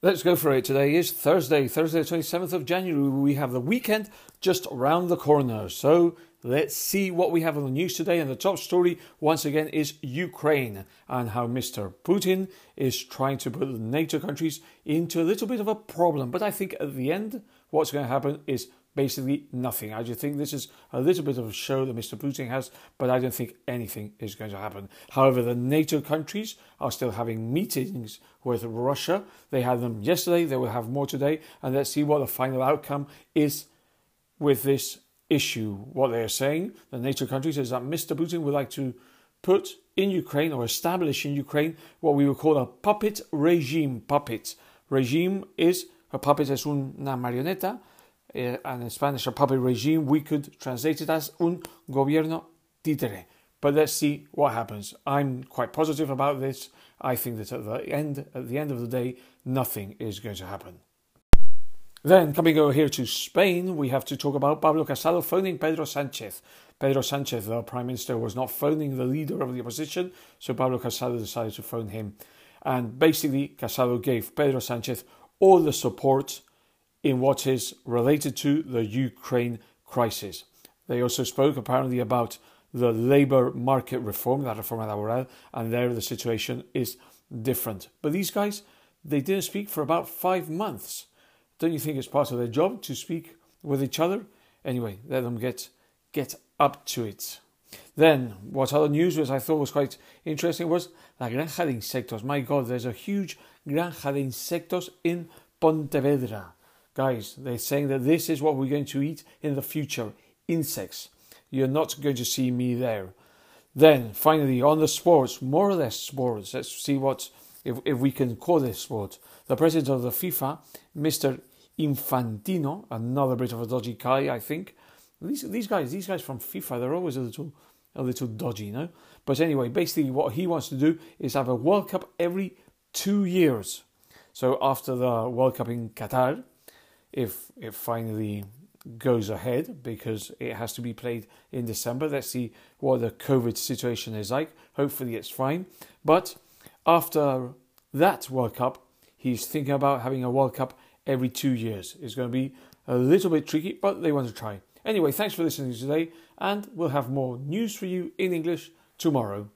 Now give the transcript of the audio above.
Let's go for it. Today is Thursday, Thursday, 27th of January. We have the weekend just around the corner. So let's see what we have on the news today. And the top story, once again, is Ukraine and how Mr. Putin is trying to put the NATO countries into a little bit of a problem. But I think at the end, what's going to happen is basically nothing. I just think this is a little bit of a show that Mr. Putin has, but I don't think anything is going to happen. However, the NATO countries are still having meetings with Russia. They had them yesterday, they will have more today, and let's see what the final outcome is with this issue. What they are saying, the NATO countries, is that Mr. Putin would like to put in Ukraine or establish in Ukraine what we would call a puppet regime. Puppet regime is a puppet es una marioneta Eh, and in Spanish, puppet regime, we could translate it as un gobierno títere. But let's see what happens. I'm quite positive about this. I think that at the end, at the end of the day, nothing is going to happen. Then, coming over here to Spain, we have to talk about Pablo Casado phoning Pedro Sanchez. Pedro Sanchez, the Prime Minister, was not phoning the leader of the opposition, so Pablo Casado decided to phone him. And basically, Casado gave Pedro Sanchez all the support in what is related to the Ukraine crisis. They also spoke apparently about the labour market reform, la reforma laboral, and there the situation is different. But these guys, they didn't speak for about five months. Don't you think it's part of their job to speak with each other? Anyway, let them get get up to it. Then, what other news was I thought was quite interesting was La Granja de Insectos. My God, there's a huge Granja de Insectos in Pontevedra. Guys, they're saying that this is what we're going to eat in the future insects. You're not going to see me there. Then, finally, on the sports, more or less sports, let's see what, if, if we can call this sport. The president of the FIFA, Mr. Infantino, another bit of a dodgy guy, I think. These, these guys, these guys from FIFA, they're always a little, a little dodgy, you know. But anyway, basically, what he wants to do is have a World Cup every two years. So after the World Cup in Qatar, if it finally goes ahead because it has to be played in December. Let's see what the COVID situation is like. Hopefully, it's fine. But after that World Cup, he's thinking about having a World Cup every two years. It's going to be a little bit tricky, but they want to try. Anyway, thanks for listening today, and we'll have more news for you in English tomorrow.